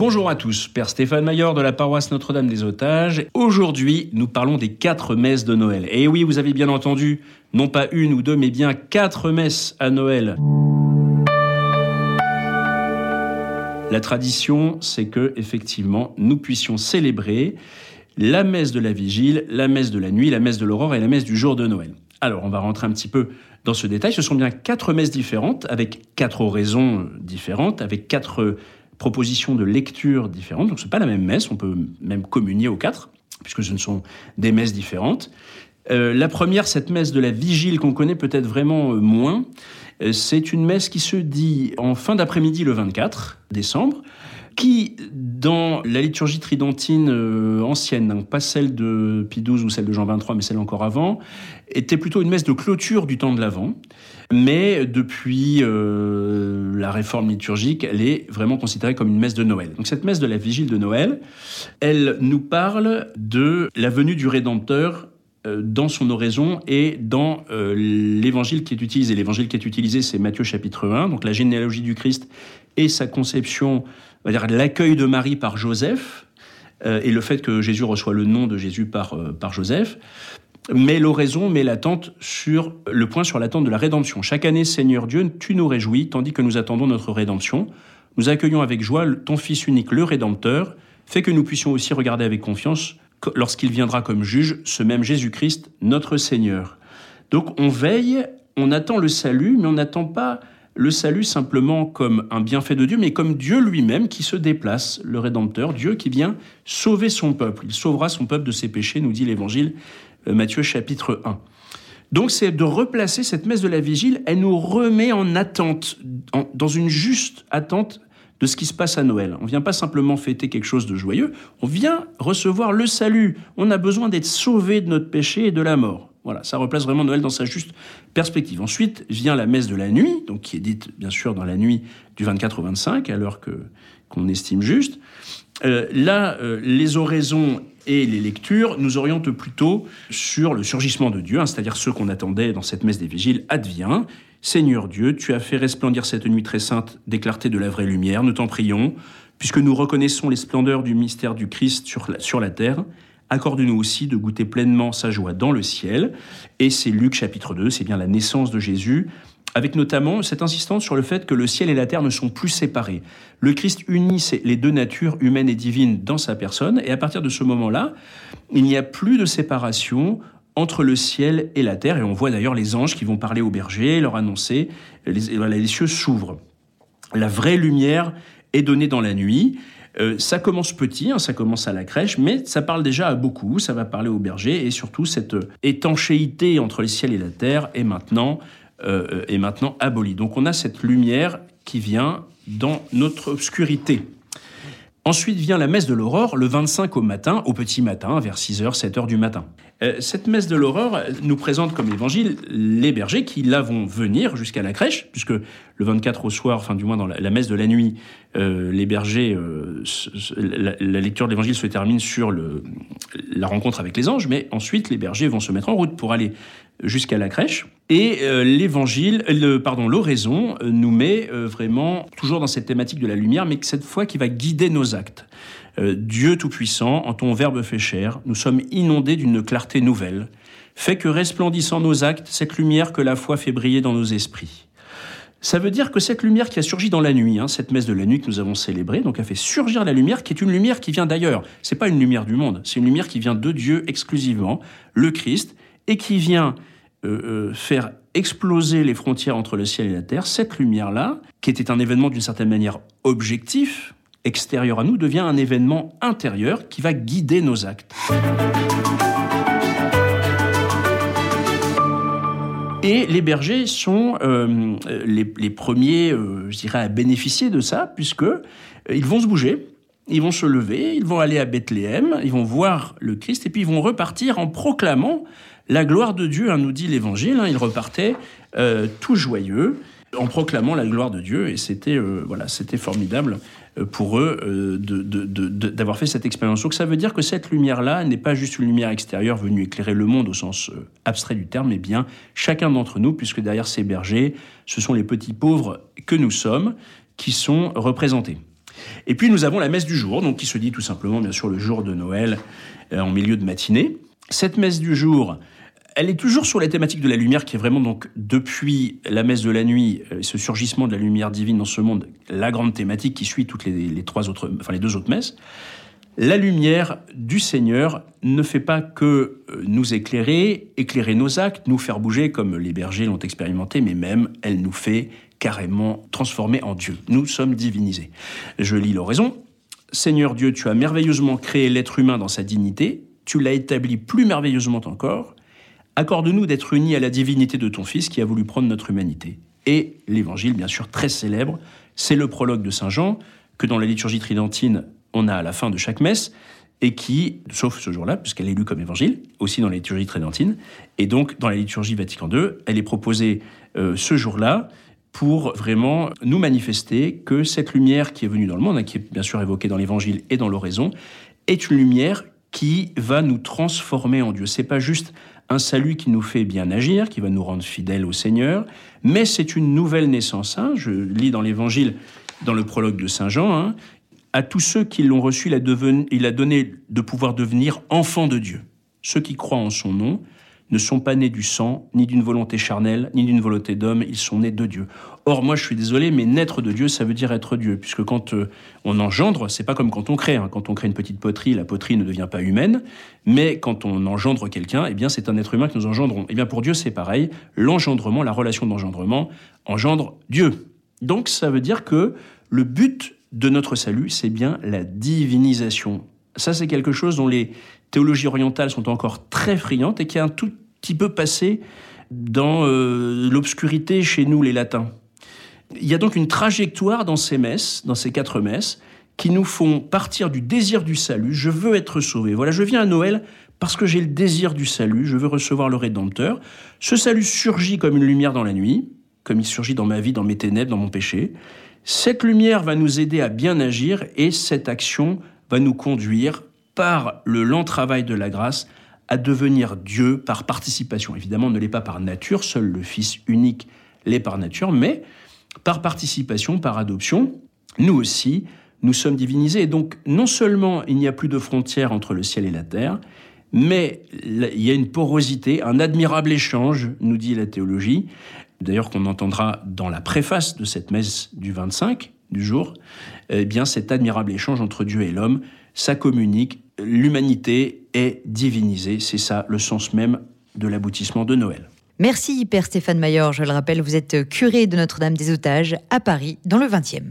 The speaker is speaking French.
Bonjour à tous, Père Stéphane Maillard de la paroisse Notre-Dame des Otages. Aujourd'hui, nous parlons des quatre messes de Noël. Et oui, vous avez bien entendu, non pas une ou deux, mais bien quatre messes à Noël. La tradition, c'est que, effectivement, nous puissions célébrer la messe de la vigile, la messe de la nuit, la messe de l'aurore et la messe du jour de Noël. Alors, on va rentrer un petit peu dans ce détail. Ce sont bien quatre messes différentes, avec quatre oraisons différentes, avec quatre propositions de lecture différentes. Donc, ce n'est pas la même messe, on peut même communier aux quatre, puisque ce ne sont des messes différentes. Euh, la première, cette messe de la vigile qu'on connaît peut-être vraiment euh, moins, euh, c'est une messe qui se dit en fin d'après-midi le 24 décembre, qui, dans la liturgie tridentine ancienne, pas celle de Pie XII ou celle de Jean XXIII, mais celle encore avant, était plutôt une messe de clôture du temps de l'Avent. Mais depuis la réforme liturgique, elle est vraiment considérée comme une messe de Noël. Donc cette messe de la vigile de Noël, elle nous parle de la venue du Rédempteur euh, dans son oraison et dans euh, l'évangile qui est utilisé. L'évangile qui est utilisé, c'est Matthieu chapitre 1, donc la généalogie du Christ et sa conception, va dire l'accueil de Marie par Joseph, euh, et le fait que Jésus reçoit le nom de Jésus par, par Joseph. Mais l'oraison met l'attente sur le point sur l'attente de la rédemption. Chaque année, Seigneur Dieu, tu nous réjouis, tandis que nous attendons notre rédemption. Nous accueillons avec joie ton Fils unique, le Rédempteur, fait que nous puissions aussi regarder avec confiance lorsqu'il viendra comme juge, ce même Jésus-Christ, notre Seigneur. Donc on veille, on attend le salut, mais on n'attend pas le salut simplement comme un bienfait de Dieu, mais comme Dieu lui-même qui se déplace, le Rédempteur, Dieu qui vient sauver son peuple. Il sauvera son peuple de ses péchés, nous dit l'Évangile euh, Matthieu chapitre 1. Donc c'est de replacer cette messe de la vigile, elle nous remet en attente, dans une juste attente de ce qui se passe à Noël. On vient pas simplement fêter quelque chose de joyeux, on vient recevoir le salut. On a besoin d'être sauvé de notre péché et de la mort. Voilà, ça replace vraiment Noël dans sa juste perspective. Ensuite vient la messe de la nuit, donc qui est dite bien sûr dans la nuit du 24 au 25, à l'heure que qu'on estime juste. Euh, là, euh, les oraisons et les lectures nous orientent plutôt sur le surgissement de Dieu, hein, c'est-à-dire ce qu'on attendait dans cette messe des vigiles advient. Seigneur Dieu, tu as fait resplendir cette nuit très sainte des clartés de la vraie lumière, nous t'en prions, puisque nous reconnaissons les splendeurs du mystère du Christ sur sur la terre, accorde-nous aussi de goûter pleinement sa joie dans le ciel. Et c'est Luc chapitre 2, c'est bien la naissance de Jésus, avec notamment cette insistance sur le fait que le ciel et la terre ne sont plus séparés. Le Christ unit les deux natures humaines et divines dans sa personne, et à partir de ce moment-là, il n'y a plus de séparation entre le ciel et la terre. Et on voit d'ailleurs les anges qui vont parler aux bergers, leur annoncer, les, les cieux s'ouvrent. La vraie lumière est donnée dans la nuit. Euh, ça commence petit, hein, ça commence à la crèche, mais ça parle déjà à beaucoup, ça va parler aux bergers, et surtout cette étanchéité entre le ciel et la terre est maintenant, euh, est maintenant abolie. Donc on a cette lumière qui vient dans notre obscurité. Ensuite vient la messe de l'aurore le 25 au matin, au petit matin, vers 6h, 7h du matin. Euh, cette messe de l'aurore nous présente comme évangile les bergers qui là vont venir jusqu'à la crèche, puisque le 24 au soir, enfin du moins dans la, messe de la nuit, euh, les bergers, euh, la, lecture de l'évangile se termine sur le, la rencontre avec les anges, mais ensuite les bergers vont se mettre en route pour aller jusqu'à la crèche. Et l'évangile, le, pardon, l'oraison nous met vraiment toujours dans cette thématique de la lumière, mais cette fois qui va guider nos actes. Euh, Dieu Tout-Puissant, en ton Verbe fait chair, nous sommes inondés d'une clarté nouvelle. Fait que resplendissant nos actes cette lumière que la foi fait briller dans nos esprits. Ça veut dire que cette lumière qui a surgi dans la nuit, hein, cette messe de la nuit que nous avons célébrée, donc a fait surgir la lumière, qui est une lumière qui vient d'ailleurs. C'est pas une lumière du monde, c'est une lumière qui vient de Dieu exclusivement, le Christ, et qui vient euh, euh, faire exploser les frontières entre le ciel et la terre. Cette lumière-là, qui était un événement d'une certaine manière objectif, extérieur à nous devient un événement intérieur qui va guider nos actes. Et les bergers sont euh, les, premiers, je dirais, à bénéficier de ça, puisque ils vont se bouger, ils vont se lever, ils vont aller à Bethléem, ils vont voir le Christ, et puis ils vont repartir en proclamant la gloire de Dieu. Hein, nous dit l'Évangile, hein, ils repartaient tout joyeux en proclamant la gloire de Dieu, et c'était voilà, c'était formidable. Euh, pour eux euh, d'avoir fait cette expérience. Donc ça veut dire que cette lumière-là n'est pas juste une lumière extérieure venue éclairer le monde au sens euh, abstrait du terme, mais bien chacun d'entre nous, puisque derrière ces bergers, ce sont les petits pauvres que nous sommes qui sont représentés. Et puis nous avons la messe du jour, donc qui se dit tout simplement, bien sûr, le jour de Noël euh, en milieu de matinée. Cette messe du jour, elle est toujours sur la thématique de la lumière, qui est vraiment donc depuis la messe de la nuit, euh, ce surgissement de la lumière divine dans ce monde, la grande thématique qui suit toutes les, trois autres, enfin les deux autres messes. La lumière du Seigneur ne fait pas que euh, nous éclairer, éclairer nos actes, nous faire bouger comme les bergers l'ont expérimenté, mais même elle nous fait carrément transformer en Dieu. Nous sommes divinisés. Je lis l'oraison. Seigneur Dieu, tu as merveilleusement créé l'être humain dans sa dignité, tu l'as établi plus merveilleusement encore. Accorde-nous d'être unis à la divinité de ton Fils qui a voulu prendre notre humanité. Et l'évangile, bien sûr, très célèbre, c'est le prologue de Saint Jean, que dans la liturgie tridentine, on a à la fin de chaque messe, et qui, sauf ce jour-là, puisqu'elle est lue comme évangile, aussi dans la liturgie tridentine, et donc dans la liturgie Vatican II, elle est proposée euh, ce jour-là, pour vraiment nous manifester que cette lumière qui est venue dans le monde, hein, qui est bien sûr évoquée dans l'Évangile et dans l'oraison, est une lumière qui va nous transformer en Dieu. C'est pas juste un salut qui nous fait bien agir, qui va nous rendre fidèles au Seigneur, mais c'est une nouvelle naissance. Hein. Je lis dans l'Évangile, dans le prologue de Saint Jean, hein, à tous ceux qui l'ont reçu, il a, il a donné de pouvoir devenir enfants de Dieu. Ceux qui croient en son nom, ne sont pas nés du sang, ni d'une volonté charnelle, ni d'une volonté d'homme, ils sont nés de Dieu. Or, moi, je suis désolé, mais naître de Dieu, ça veut dire être Dieu, puisque quand euh, on engendre, c'est pas comme quand on crée. Hein. Quand on crée une petite poterie, la poterie ne devient pas humaine, mais quand on engendre quelqu'un, eh bien, c'est un être humain que nous engendrons. Eh bien, pour Dieu, c'est pareil. L'engendrement, la relation d'engendrement, engendre Dieu. Donc, ça veut dire que le but de notre salut, c'est bien la divinisation. Ça, c'est quelque chose dont les théologies orientales sont encore très friandes et qui a un tout petit peu passé dans euh, l'obscurité chez nous, les latins. Il y a donc une trajectoire dans ces messes, dans ces quatre messes, qui nous font partir du désir du salut. Je veux être sauvé. Voilà, je viens à Noël parce que j'ai le désir du salut, je veux recevoir le Rédempteur. Ce salut surgit comme une lumière dans la nuit, comme il surgit dans ma vie, dans mes ténèbres, dans mon péché. Cette lumière va nous aider à bien agir et cette action va nous conduire par le lent travail de la grâce à devenir Dieu par participation. Évidemment, on ne l'est pas par nature, seul le Fils unique l'est par nature, mais par participation, par adoption, nous aussi, nous sommes divinisés. Et donc, non seulement il n'y a plus de frontières entre le ciel et la terre, mais il y a une porosité, un admirable échange, nous dit la théologie, d'ailleurs qu'on entendra dans la préface de cette messe du 25 du jour, eh bien cet admirable échange entre Dieu et l'homme, ça communique, l'humanité est divinisée, c'est ça le sens même de l'aboutissement de Noël. Merci Père Stéphane Mayor, je le rappelle, vous êtes curé de Notre-Dame des Otages à Paris dans le 20e.